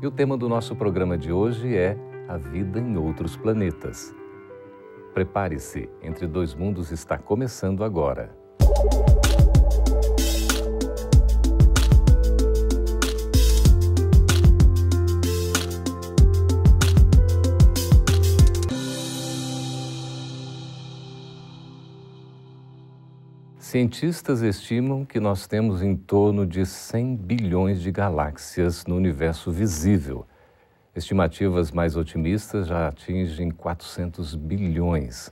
e o tema do nosso programa de hoje é A Vida em Outros Planetas. Prepare-se, Entre Dois Mundos está começando agora. Cientistas estimam que nós temos em torno de 100 bilhões de galáxias no universo visível. Estimativas mais otimistas já atingem 400 bilhões.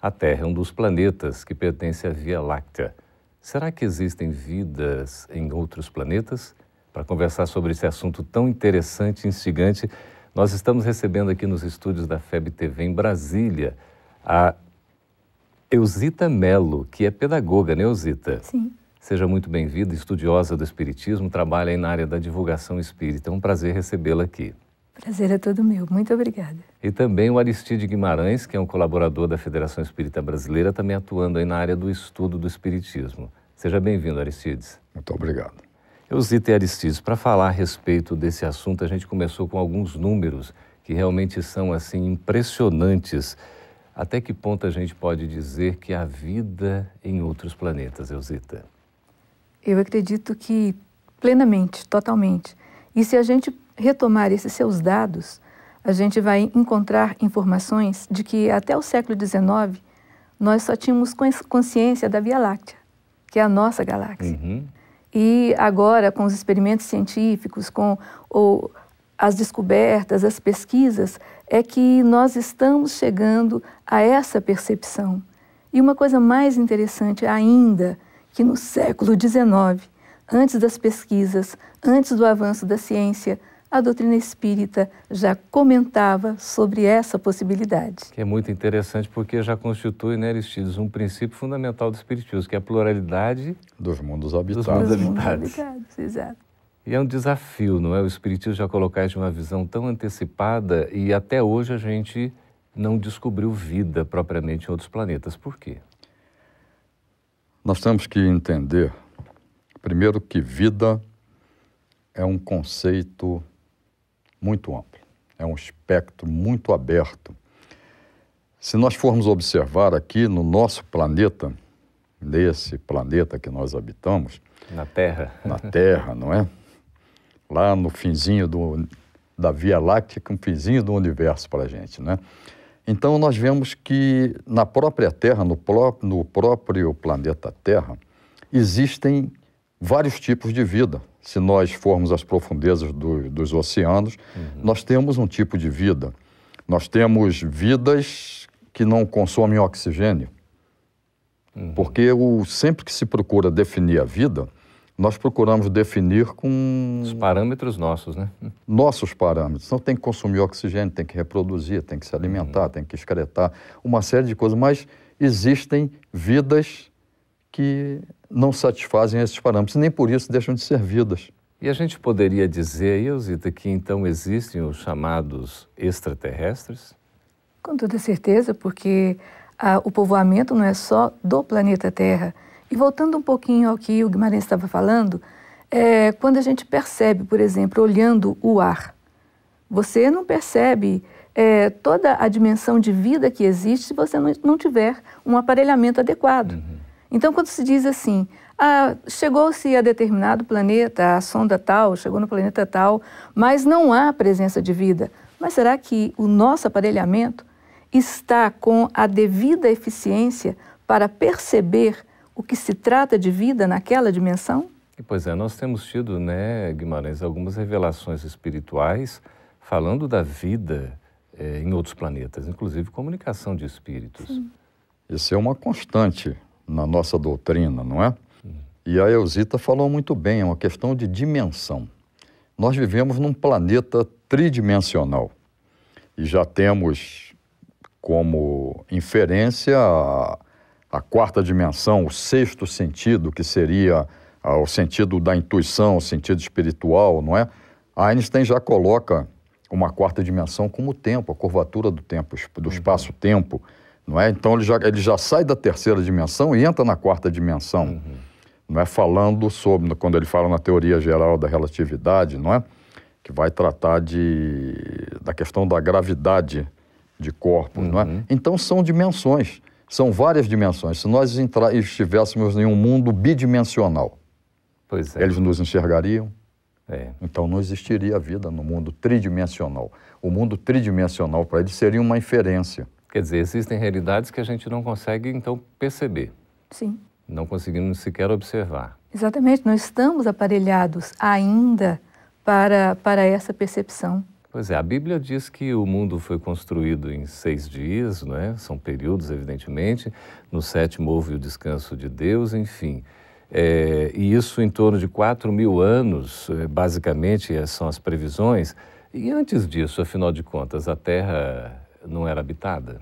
A Terra é um dos planetas que pertence à Via Láctea. Será que existem vidas em outros planetas? Para conversar sobre esse assunto tão interessante e instigante, nós estamos recebendo aqui nos estúdios da FEB TV em Brasília a Eusita Melo, que é pedagoga, né, Eusita? Sim. Seja muito bem-vinda, estudiosa do Espiritismo, trabalha aí na área da divulgação espírita. É um prazer recebê-la aqui. Prazer é todo meu. Muito obrigada. E também o Aristide Guimarães, que é um colaborador da Federação Espírita Brasileira, também atuando aí na área do estudo do Espiritismo. Seja bem-vindo, Aristides. Muito obrigado. Eusita e Aristides, para falar a respeito desse assunto, a gente começou com alguns números que realmente são assim impressionantes até que ponto a gente pode dizer que há vida em outros planetas, Elzita? Eu acredito que plenamente, totalmente. E se a gente retomar esses seus dados, a gente vai encontrar informações de que até o século XIX nós só tínhamos consciência da Via Láctea, que é a nossa galáxia. Uhum. E agora, com os experimentos científicos, com o, as descobertas, as pesquisas, é que nós estamos chegando a essa percepção. E uma coisa mais interessante ainda, que no século XIX, antes das pesquisas, antes do avanço da ciência, a doutrina espírita já comentava sobre essa possibilidade. Que é muito interessante porque já constitui, né, Aristides, um princípio fundamental do espiritismo, que é a pluralidade dos mundos habitados. Dos mundos habitados. habitados exato. E é um desafio, não é? O Espiritismo já colocar de uma visão tão antecipada e até hoje a gente não descobriu vida propriamente em outros planetas. Por quê? Nós temos que entender, primeiro, que vida é um conceito muito amplo, é um espectro muito aberto. Se nós formos observar aqui no nosso planeta, nesse planeta que nós habitamos, na Terra, na Terra, não é? lá no finzinho do, da Via Láctea, é um finzinho do universo para a gente, né? Então, nós vemos que na própria Terra, no, pró no próprio planeta Terra, existem vários tipos de vida. Se nós formos às profundezas do, dos oceanos, uhum. nós temos um tipo de vida. Nós temos vidas que não consomem oxigênio. Uhum. Porque o, sempre que se procura definir a vida, nós procuramos definir com. Os parâmetros nossos, né? Nossos parâmetros. Então tem que consumir oxigênio, tem que reproduzir, tem que se alimentar, uhum. tem que excretar, uma série de coisas. Mas existem vidas que não satisfazem esses parâmetros, nem por isso deixam de ser vidas. E a gente poderia dizer, Eusita, que então existem os chamados extraterrestres? Com toda certeza, porque ah, o povoamento não é só do planeta Terra e voltando um pouquinho ao que o Guimarães estava falando, é, quando a gente percebe, por exemplo, olhando o ar, você não percebe é, toda a dimensão de vida que existe se você não, não tiver um aparelhamento adequado. Uhum. Então, quando se diz assim, ah, chegou-se a determinado planeta, a sonda tal, chegou no planeta tal, mas não há presença de vida. Mas será que o nosso aparelhamento está com a devida eficiência para perceber o que se trata de vida naquela dimensão? Pois é, nós temos tido, né, Guimarães, algumas revelações espirituais falando da vida é, em outros planetas, inclusive comunicação de espíritos. Sim. Isso é uma constante na nossa doutrina, não é? Hum. E a Elzita falou muito bem, é uma questão de dimensão. nós vivemos num planeta tridimensional e já temos como inferência a, a quarta dimensão, o sexto sentido, que seria ah, o sentido da intuição, o sentido espiritual, não é? Einstein já coloca uma quarta dimensão como o tempo, a curvatura do tempo, do uhum. espaço-tempo, não é? Então ele já, ele já sai da terceira dimensão e entra na quarta dimensão, uhum. não é? Falando sobre, quando ele fala na teoria geral da relatividade, não é? Que vai tratar de, da questão da gravidade de corpos, uhum. não é? Uhum. Então são dimensões, são várias dimensões. Se nós entrar, estivéssemos em um mundo bidimensional, é. eles nos enxergariam, é. Então não existiria vida no mundo tridimensional. O mundo tridimensional para eles seria uma inferência. Quer dizer, existem realidades que a gente não consegue então perceber. Sim. Não conseguimos sequer observar. Exatamente, não estamos aparelhados ainda para, para essa percepção. Pois é, a Bíblia diz que o mundo foi construído em seis dias, não é? São períodos, evidentemente. No sétimo houve o descanso de Deus, enfim. É, e isso em torno de 4 mil anos, é, basicamente, é, são as previsões. E antes disso, afinal de contas, a Terra não era habitada?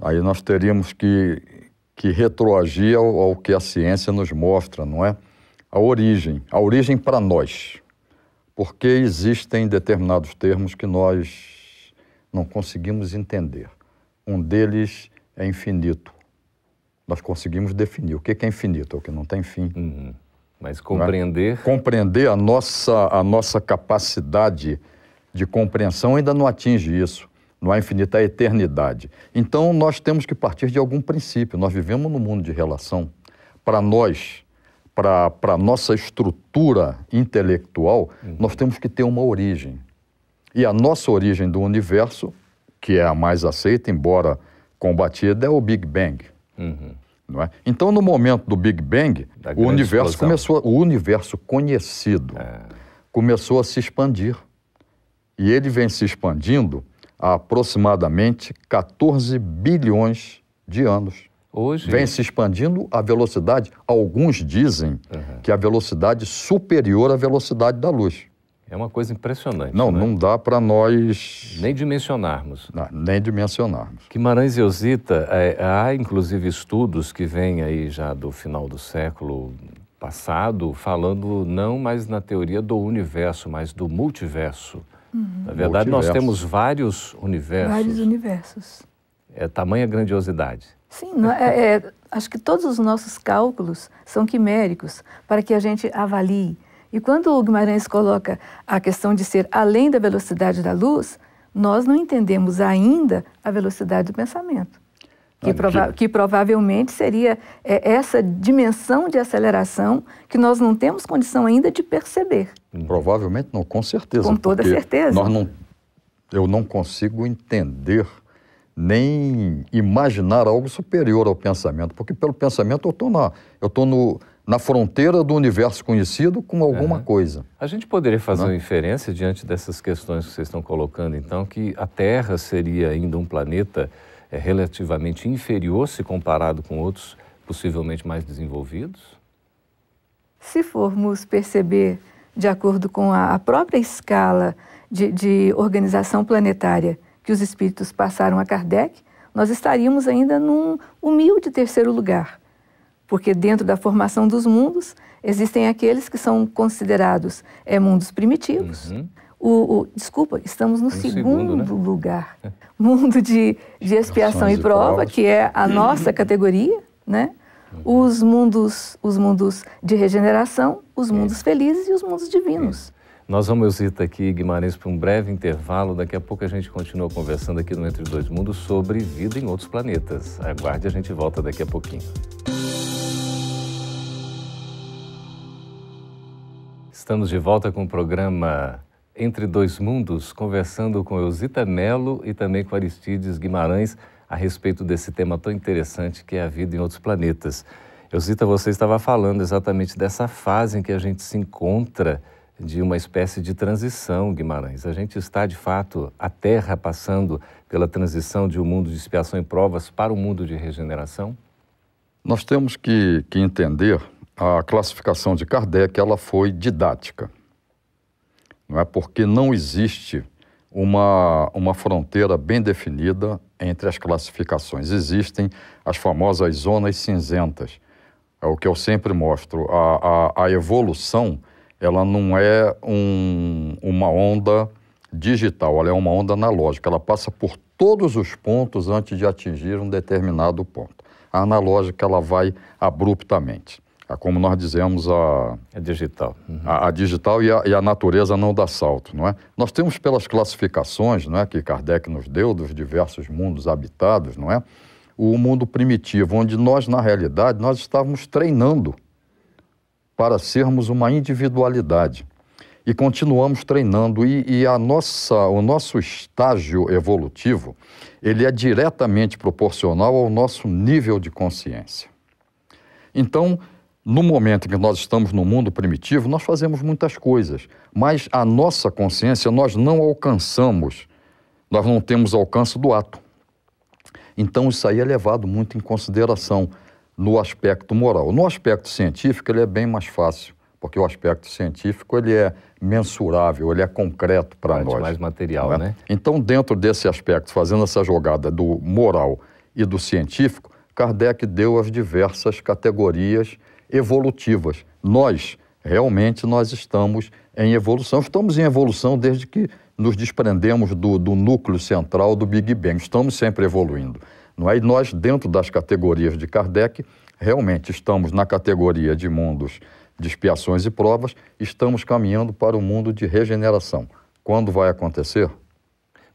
Aí nós teríamos que, que retroagir ao, ao que a ciência nos mostra, não é? A origem, a origem para nós. Porque existem determinados termos que nós não conseguimos entender. Um deles é infinito nós conseguimos definir o que é infinito, é o que não tem fim. Uhum. Mas compreender. É? Compreender a nossa, a nossa capacidade de compreensão ainda não atinge isso. Não há infinito, há eternidade. Então nós temos que partir de algum princípio. Nós vivemos num mundo de relação. Para nós, para a nossa estrutura intelectual, uhum. nós temos que ter uma origem. E a nossa origem do universo, que é a mais aceita, embora combatida, é o Big Bang. Uhum. Não é? Então, no momento do Big Bang, o universo explosão. começou, o universo conhecido é. começou a se expandir. E ele vem se expandindo há aproximadamente 14 bilhões de anos. Hoje... Vem se expandindo a velocidade, alguns dizem uhum. que a velocidade superior à velocidade da luz. É uma coisa impressionante. Não, né? não dá para nós. Nem dimensionarmos. Não, nem dimensionarmos. Guimarães e Osita, é, há inclusive estudos que vêm aí já do final do século passado, falando não mais na teoria do universo, mas do multiverso. Uhum. Na verdade, multiverso. nós temos vários universos. Vários universos. É tamanha grandiosidade. Sim, é, é, acho que todos os nossos cálculos são quiméricos para que a gente avalie e quando o Guimarães coloca a questão de ser além da velocidade da luz, nós não entendemos ainda a velocidade do pensamento. Que, prova que provavelmente seria é, essa dimensão de aceleração que nós não temos condição ainda de perceber. Provavelmente não, com certeza. Com toda certeza. Nós não, eu não consigo entender nem imaginar algo superior ao pensamento, porque pelo pensamento eu estou na, eu tô no, na fronteira do universo conhecido com alguma uhum. coisa. A gente poderia fazer Não? uma inferência diante dessas questões que vocês estão colocando, então, que a Terra seria ainda um planeta é, relativamente inferior se comparado com outros possivelmente mais desenvolvidos? Se formos perceber, de acordo com a, a própria escala de, de organização planetária que os espíritos passaram a Kardec, nós estaríamos ainda num humilde terceiro lugar porque dentro da formação dos mundos existem aqueles que são considerados é, mundos primitivos. Uhum. O, o, desculpa, estamos no, no segundo, segundo né? lugar. Mundo de, de expiação e prova, que é a nossa categoria, né? Uhum. Os mundos, os mundos de regeneração, os mundos felizes e os mundos divinos. Nós vamos ir aqui, Guimarães, para um breve intervalo. Daqui a pouco a gente continua conversando aqui no Entre Dois Mundos sobre vida em outros planetas. Aguarde, a gente volta daqui a pouquinho. Estamos de volta com o programa Entre Dois Mundos, conversando com Eusita Melo e também com Aristides Guimarães a respeito desse tema tão interessante que é a vida em outros planetas. Eusita, você estava falando exatamente dessa fase em que a gente se encontra de uma espécie de transição, Guimarães. A gente está, de fato, a Terra passando pela transição de um mundo de expiação e provas para um mundo de regeneração? Nós temos que, que entender a classificação de Kardec ela foi didática. Não é porque não existe uma, uma fronteira bem definida entre as classificações. Existem as famosas zonas cinzentas. É o que eu sempre mostro. A, a, a evolução ela não é um, uma onda digital, ela é uma onda analógica. Ela passa por todos os pontos antes de atingir um determinado ponto. A analógica ela vai abruptamente. É como nós dizemos, a, é digital. Uhum. A, a, digital e a, e a, natureza não dá salto, não é? Nós temos pelas classificações não é, que Kardec nos deu dos diversos mundos habitados, não é? O mundo primitivo, onde nós, na realidade, nós estávamos treinando para sermos uma individualidade. E continuamos treinando, e, e a nossa, o nosso estágio evolutivo, ele é diretamente proporcional ao nosso nível de consciência. Então, no momento em que nós estamos no mundo primitivo, nós fazemos muitas coisas, mas a nossa consciência nós não alcançamos, nós não temos alcance do ato. Então isso aí é levado muito em consideração no aspecto moral. No aspecto científico ele é bem mais fácil, porque o aspecto científico ele é mensurável, ele é concreto para nós. mais material, é? né? Então dentro desse aspecto, fazendo essa jogada do moral e do científico, Kardec deu as diversas categorias evolutivas. Nós, realmente, nós estamos em evolução. Estamos em evolução desde que nos desprendemos do, do núcleo central do Big Bang. Estamos sempre evoluindo. Não é? E nós, dentro das categorias de Kardec, realmente estamos na categoria de mundos de expiações e provas, estamos caminhando para o mundo de regeneração. Quando vai acontecer?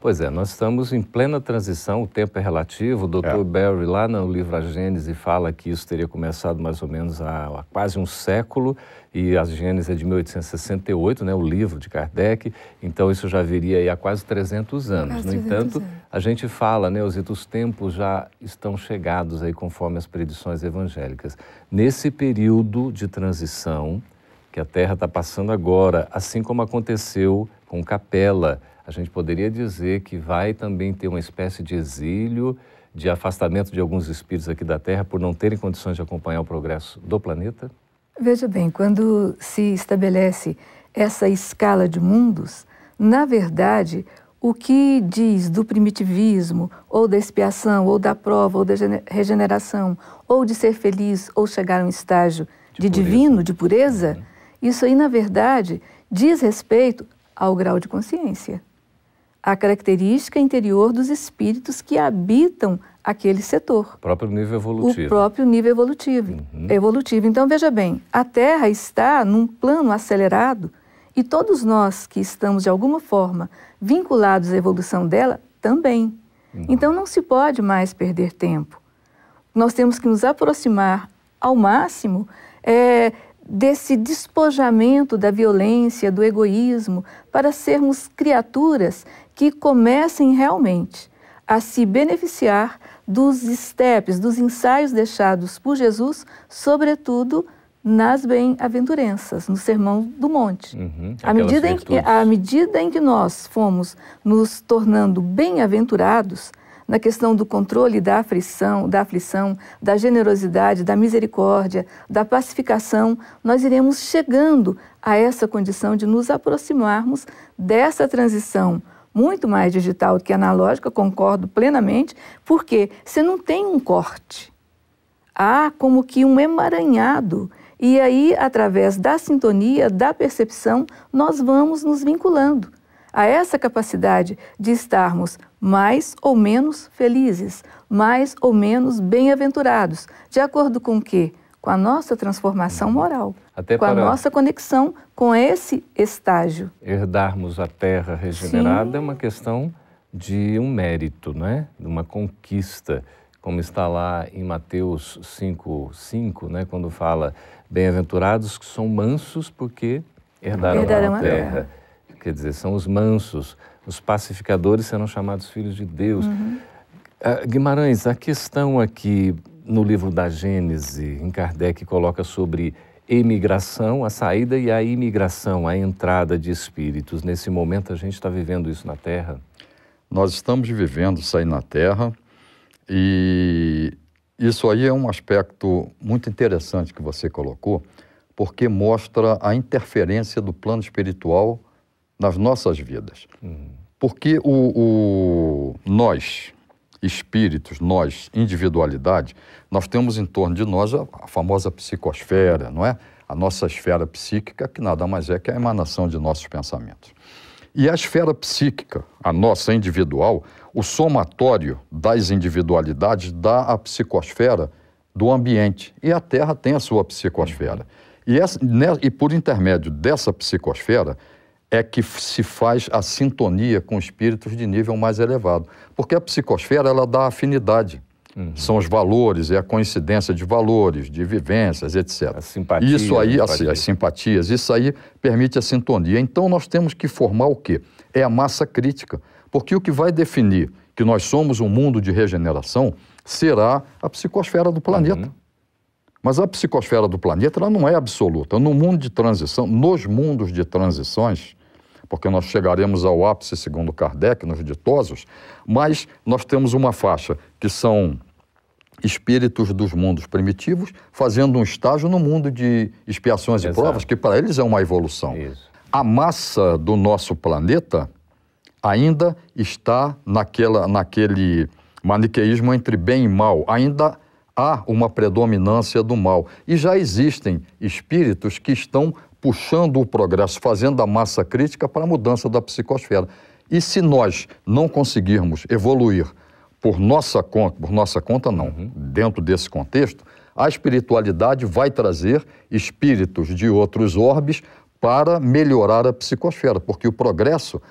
Pois é, nós estamos em plena transição, o tempo é relativo. O Dr. É. Barry, lá no livro A Gênese, fala que isso teria começado mais ou menos há, há quase um século, e a Gênese é de 1868, né, o livro de Kardec, então isso já viria aí há quase 300 anos. Quase no 300 entanto, anos. a gente fala, né, Osito, os tempos já estão chegados aí conforme as predições evangélicas. Nesse período de transição que a Terra está passando agora, assim como aconteceu com Capela, a gente poderia dizer que vai também ter uma espécie de exílio, de afastamento de alguns espíritos aqui da Terra por não terem condições de acompanhar o progresso do planeta? Veja bem, quando se estabelece essa escala de mundos, na verdade, o que diz do primitivismo, ou da expiação, ou da prova, ou da regeneração, ou de ser feliz, ou chegar a um estágio de, de divino, de pureza, uhum. isso aí, na verdade, diz respeito ao grau de consciência a característica interior dos espíritos que habitam aquele setor. O próprio nível evolutivo. O próprio nível evolutivo. Uhum. evolutivo. Então, veja bem, a Terra está num plano acelerado e todos nós que estamos, de alguma forma, vinculados à evolução dela, também. Uhum. Então, não se pode mais perder tempo. Nós temos que nos aproximar ao máximo é, desse despojamento da violência, do egoísmo, para sermos criaturas que comecem realmente a se beneficiar dos steps, dos ensaios deixados por Jesus, sobretudo nas bem-aventuranças, no Sermão do Monte. Uhum, à, medida em que, à medida em que nós fomos nos tornando bem-aventurados, na questão do controle da aflição, da aflição, da generosidade, da misericórdia, da pacificação, nós iremos chegando a essa condição de nos aproximarmos dessa transição muito mais digital do que analógica, concordo plenamente, porque você não tem um corte. Há como que um emaranhado. E aí, através da sintonia, da percepção, nós vamos nos vinculando a essa capacidade de estarmos mais ou menos felizes, mais ou menos bem-aventurados, de acordo com o quê? Com a nossa transformação uhum. moral, Até com a nossa conexão com esse estágio. Herdarmos a terra regenerada Sim. é uma questão de um mérito, né? de uma conquista, como está lá em Mateus 5, né? quando fala bem-aventurados que são mansos porque herdarão, herdarão a, terra. a terra quer dizer, são os mansos, os pacificadores serão chamados filhos de Deus. Uhum. Uh, Guimarães, a questão aqui no livro da Gênese, em Kardec coloca sobre emigração, a saída e a imigração, a entrada de espíritos. Nesse momento a gente está vivendo isso na Terra? Nós estamos vivendo isso aí na Terra e, isso aí é um aspecto muito interessante que você colocou, porque mostra a interferência do plano espiritual nas nossas vidas. Uhum. Porque o, o, nós, espíritos, nós, individualidade, nós temos em torno de nós a, a famosa psicosfera, não é? A nossa esfera psíquica, que nada mais é que a emanação de nossos pensamentos. E a esfera psíquica, a nossa individual, o somatório das individualidades dá a psicosfera do ambiente. E a Terra tem a sua psicosfera. E, essa, né, e por intermédio dessa psicosfera é que se faz a sintonia com espíritos de nível mais elevado. Porque a psicosfera ela dá afinidade. Uhum. São os valores, é a coincidência de valores, de vivências, etc. As simpatias. Isso aí, assim, as simpatias, isso aí permite a sintonia. Então nós temos que formar o quê? É a massa crítica. Porque o que vai definir que nós somos um mundo de regeneração será a psicosfera do planeta. Uhum. Mas a psicosfera do planeta ela não é absoluta. No mundo de transição, nos mundos de transições, porque nós chegaremos ao ápice, segundo Kardec, nos ditosos, mas nós temos uma faixa que são espíritos dos mundos primitivos fazendo um estágio no mundo de expiações Exato. e provas, que para eles é uma evolução. Isso. A massa do nosso planeta ainda está naquela, naquele maniqueísmo entre bem e mal, ainda há uma predominância do mal. E já existem espíritos que estão puxando o progresso, fazendo a massa crítica para a mudança da psicosfera. E se nós não conseguirmos evoluir por nossa conta, por nossa conta não, uhum. dentro desse contexto, a espiritualidade vai trazer espíritos de outros orbes para melhorar a psicosfera, porque o progresso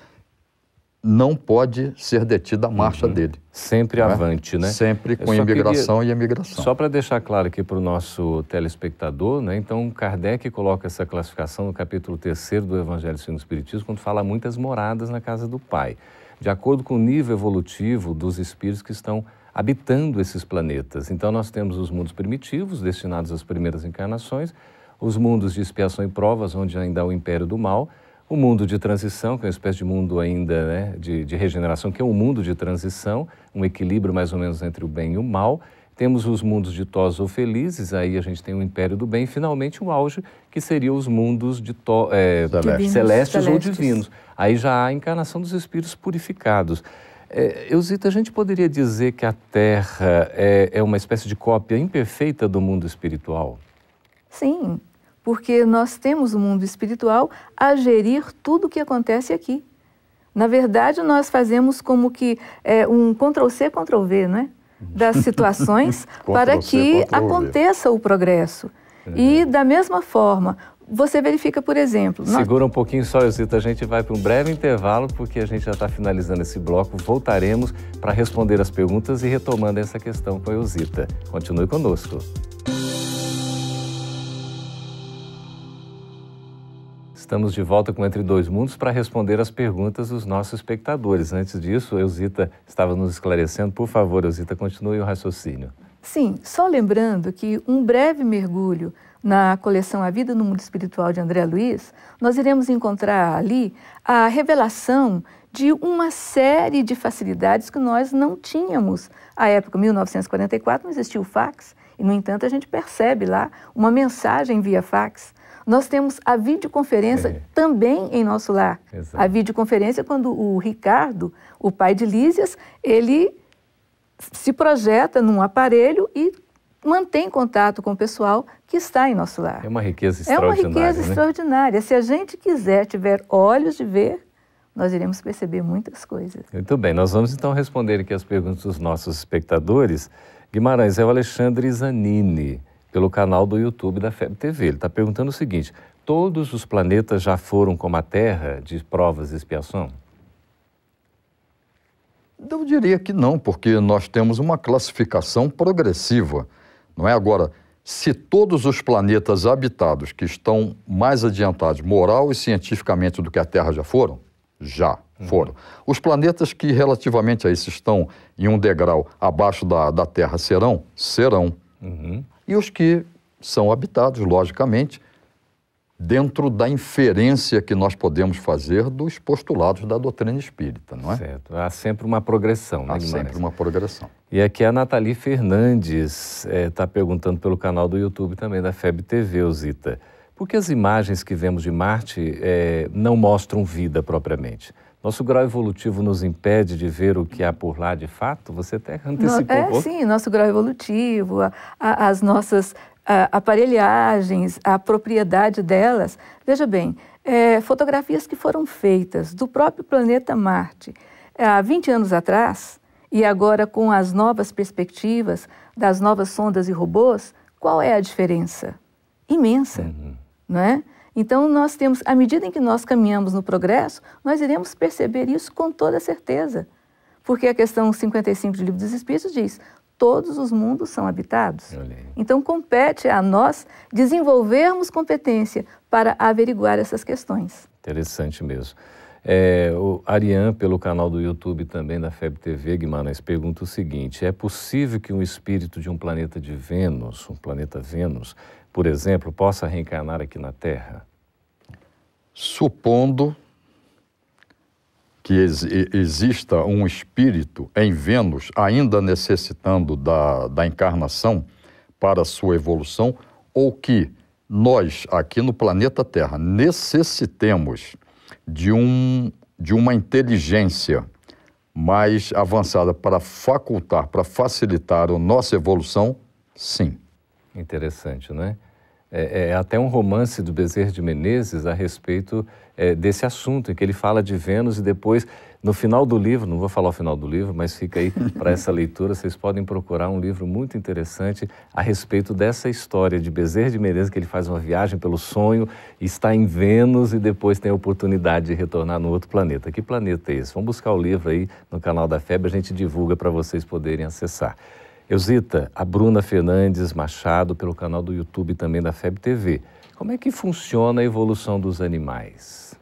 não pode ser detida a marcha uhum. dele. Sempre né? avante, né? Sempre com imigração queria, e emigração. Só para deixar claro aqui para o nosso telespectador, né? então Kardec coloca essa classificação no capítulo 3 do Evangelho segundo o Espiritismo, quando fala muitas moradas na casa do Pai, de acordo com o nível evolutivo dos espíritos que estão habitando esses planetas. Então nós temos os mundos primitivos, destinados às primeiras encarnações, os mundos de expiação e provas, onde ainda há o império do mal, o mundo de transição, que é uma espécie de mundo ainda né, de, de regeneração, que é um mundo de transição, um equilíbrio mais ou menos entre o bem e o mal. Temos os mundos ditosos ou felizes, aí a gente tem o império do bem, e finalmente o auge, que seria os mundos de to, é, celestes. celestes ou divinos. Aí já há a encarnação dos espíritos purificados. É, Eusita, a gente poderia dizer que a Terra é, é uma espécie de cópia imperfeita do mundo espiritual? Sim, porque nós temos o mundo espiritual a gerir tudo o que acontece aqui. Na verdade, nós fazemos como que é, um Ctrl-C, Ctrl-V, não é? Das situações para que aconteça o progresso. Uhum. E, da mesma forma, você verifica, por exemplo... Segura nós... um pouquinho só, Zita, a gente vai para um breve intervalo, porque a gente já está finalizando esse bloco. Voltaremos para responder as perguntas e retomando essa questão com a Eusita. Continue conosco. Estamos de volta com Entre Dois Mundos para responder as perguntas dos nossos espectadores. Antes disso, Eusita estava nos esclarecendo. Por favor, Eusita, continue o raciocínio. Sim, só lembrando que um breve mergulho na coleção A Vida no Mundo Espiritual de André Luiz, nós iremos encontrar ali a revelação de uma série de facilidades que nós não tínhamos. À época, 1944, não existia o fax, e, no entanto, a gente percebe lá uma mensagem via fax. Nós temos a videoconferência é. também em nosso lar. Exato. A videoconferência quando o Ricardo, o pai de Lísias, ele se projeta num aparelho e mantém contato com o pessoal que está em nosso lar. É uma riqueza extraordinária. É uma riqueza né? extraordinária. Se a gente quiser, tiver olhos de ver, nós iremos perceber muitas coisas. Muito bem, nós vamos então responder aqui as perguntas dos nossos espectadores. Guimarães, é o Alexandre Zanini pelo canal do YouTube da FEB TV. Ele está perguntando o seguinte: todos os planetas já foram como a Terra de provas e expiação? Eu diria que não, porque nós temos uma classificação progressiva. Não é agora, se todos os planetas habitados que estão mais adiantados moral e cientificamente do que a Terra já foram, já uhum. foram. Os planetas que relativamente a isso estão em um degrau abaixo da, da Terra serão? Serão. Uhum e os que são habitados, logicamente, dentro da inferência que nós podemos fazer dos postulados da doutrina espírita, não é? Certo. Há sempre uma progressão, né, Há sempre uma progressão. E aqui a Nathalie Fernandes está eh, perguntando pelo canal do YouTube também da FEB TV, Osita. Por que as imagens que vemos de Marte eh, não mostram vida propriamente? Nosso grau evolutivo nos impede de ver o que há por lá de fato? Você até antecipou. É, sim, nosso grau evolutivo, a, a, as nossas a, aparelhagens, a propriedade delas. Veja bem, é, fotografias que foram feitas do próprio planeta Marte é, há 20 anos atrás, e agora com as novas perspectivas das novas sondas e robôs, qual é a diferença? Imensa, uhum. não é? Então, nós temos, à medida em que nós caminhamos no progresso, nós iremos perceber isso com toda certeza. Porque a questão 55 do Livro dos Espíritos diz: todos os mundos são habitados. Então, compete a nós desenvolvermos competência para averiguar essas questões. Interessante mesmo. É, o Ariane, pelo canal do YouTube também da FEB TV, Guimarães, pergunta o seguinte: é possível que um espírito de um planeta de Vênus, um planeta Vênus, por exemplo, possa reencarnar aqui na Terra? Supondo que ex exista um espírito em Vênus ainda necessitando da, da encarnação para sua evolução, ou que nós, aqui no planeta Terra, necessitemos de, um, de uma inteligência mais avançada para facultar, para facilitar a nossa evolução, sim. Interessante, não é? É, é, até um romance do Bezerra de Menezes a respeito é, desse assunto, em que ele fala de Vênus e depois, no final do livro, não vou falar o final do livro, mas fica aí para essa leitura, vocês podem procurar um livro muito interessante a respeito dessa história de Bezerra de Menezes, que ele faz uma viagem pelo sonho, está em Vênus e depois tem a oportunidade de retornar no outro planeta. Que planeta é esse? Vamos buscar o livro aí no canal da FEB, a gente divulga para vocês poderem acessar. Eusita, a Bruna Fernandes Machado, pelo canal do YouTube também da FEB TV. Como é que funciona a evolução dos animais?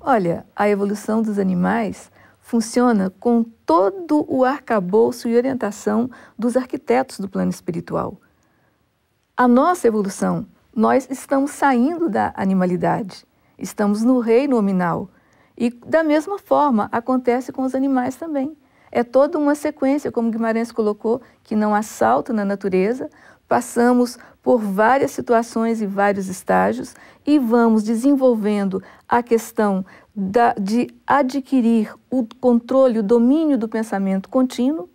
Olha, a evolução dos animais funciona com todo o arcabouço e orientação dos arquitetos do plano espiritual. A nossa evolução, nós estamos saindo da animalidade, estamos no reino nominal. E da mesma forma acontece com os animais também. É toda uma sequência, como Guimarães colocou, que não há salto na natureza, passamos por várias situações e vários estágios e vamos desenvolvendo a questão da, de adquirir o controle, o domínio do pensamento contínuo,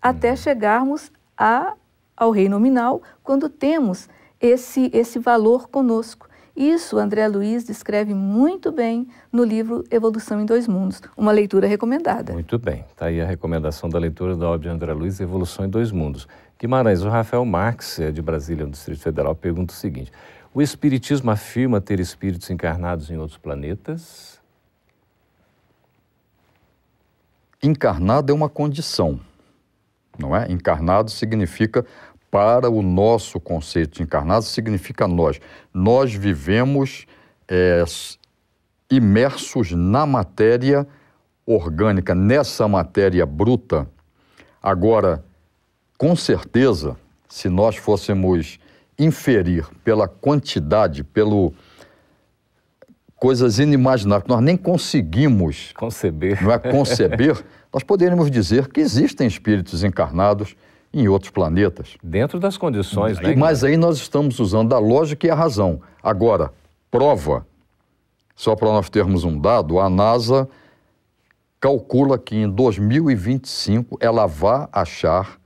até uhum. chegarmos a, ao rei nominal, quando temos esse, esse valor conosco. Isso André Luiz descreve muito bem no livro Evolução em Dois Mundos, uma leitura recomendada. Muito bem, está aí a recomendação da leitura da obra de André Luiz, Evolução em Dois Mundos. Guimarães, o Rafael Marx, é de Brasília, no Distrito Federal, pergunta o seguinte: o Espiritismo afirma ter espíritos encarnados em outros planetas? Encarnado é uma condição, não é? Encarnado significa para o nosso conceito de encarnado, significa nós. Nós vivemos é, imersos na matéria orgânica, nessa matéria bruta. Agora, com certeza, se nós fôssemos inferir pela quantidade, pelo coisas inimagináveis que nós nem conseguimos conceber, não é conceber, nós poderíamos dizer que existem espíritos encarnados em outros planetas. Dentro das condições, né? Mas aí nós estamos usando a lógica e a razão. Agora, prova, só para nós termos um dado, a NASA calcula que em 2025 ela vai achar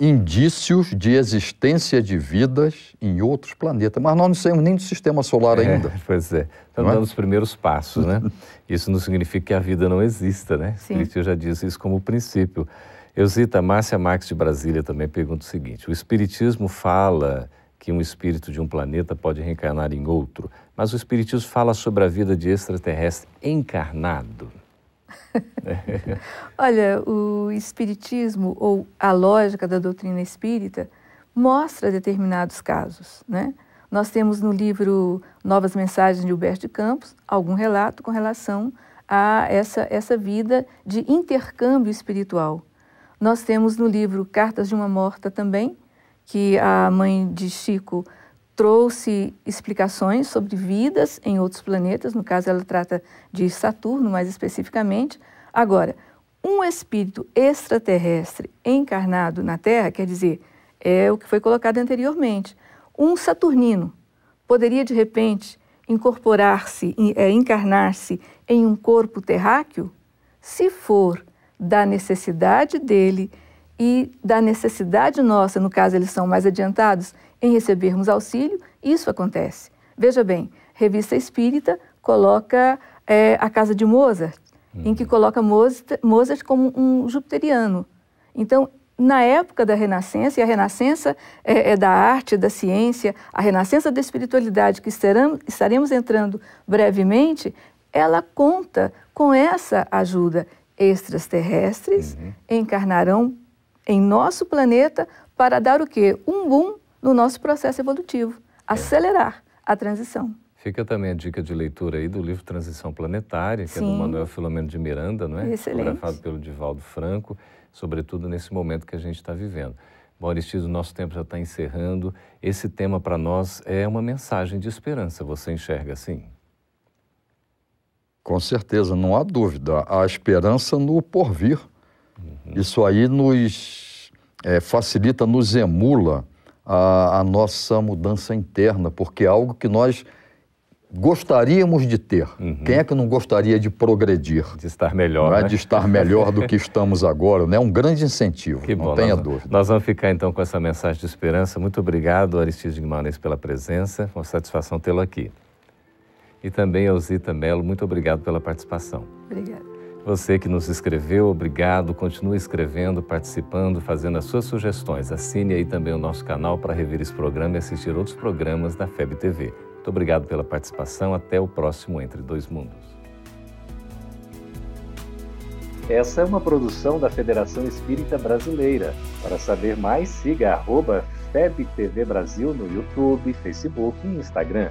indícios de existência de vidas em outros planetas. Mas nós não saímos nem do sistema solar é, ainda. Pois é, estamos é? dando os primeiros passos, né? isso não significa que a vida não exista, né? Sim. Eu já disse isso como princípio. Eusita Márcia Marques de Brasília também pergunta o seguinte: o Espiritismo fala que um espírito de um planeta pode reencarnar em outro, mas o Espiritismo fala sobre a vida de extraterrestre encarnado. Olha, o Espiritismo, ou a lógica da doutrina espírita, mostra determinados casos. Né? Nós temos no livro Novas Mensagens de Gilberto de Campos algum relato com relação a essa, essa vida de intercâmbio espiritual. Nós temos no livro Cartas de uma Morta também, que a mãe de Chico trouxe explicações sobre vidas em outros planetas, no caso ela trata de Saturno mais especificamente. Agora, um espírito extraterrestre encarnado na Terra, quer dizer, é o que foi colocado anteriormente. Um saturnino poderia, de repente, incorporar-se, é, encarnar-se em um corpo terráqueo? Se for da necessidade dele e da necessidade nossa, no caso eles são mais adiantados, em recebermos auxílio, isso acontece. Veja bem, Revista Espírita coloca é, a casa de Mozart, uhum. em que uhum. coloca Mozart, Mozart como um jupiteriano. Então, na época da Renascença, e a Renascença é, é, da arte, da ciência, a Renascença da espiritualidade, que estaremos, estaremos entrando brevemente, ela conta com essa ajuda. Extraterrestres uhum. encarnarão em nosso planeta para dar o quê? Um boom no nosso processo evolutivo, é. acelerar a transição. Fica também a dica de leitura aí do livro Transição Planetária, que Sim. é do Manuel Filomeno de Miranda, não é? Excelente. Fotografado pelo Divaldo Franco, sobretudo nesse momento que a gente está vivendo. Bom, Aristides, o nosso tempo já está encerrando. Esse tema para nós é uma mensagem de esperança. Você enxerga assim? Com certeza, não há dúvida. Há esperança no porvir. Uhum. Isso aí nos é, facilita, nos emula a, a nossa mudança interna, porque é algo que nós gostaríamos de ter. Uhum. Quem é que não gostaria de progredir? De estar melhor, é? né? De estar melhor do que estamos agora, né? É um grande incentivo, que não bom, tenha nós, dúvida. Nós vamos ficar então com essa mensagem de esperança. Muito obrigado, Aristides Guimarães, pela presença. Uma satisfação tê-lo aqui. E também ao Zita Mello, muito obrigado pela participação. Obrigada. Você que nos escreveu, obrigado. Continue escrevendo, participando, fazendo as suas sugestões. Assine aí também o nosso canal para rever esse programa e assistir outros programas da FEB TV. Muito obrigado pela participação. Até o próximo Entre Dois Mundos. Essa é uma produção da Federação Espírita Brasileira. Para saber mais, siga arroba FebTV Brasil no YouTube, Facebook e Instagram.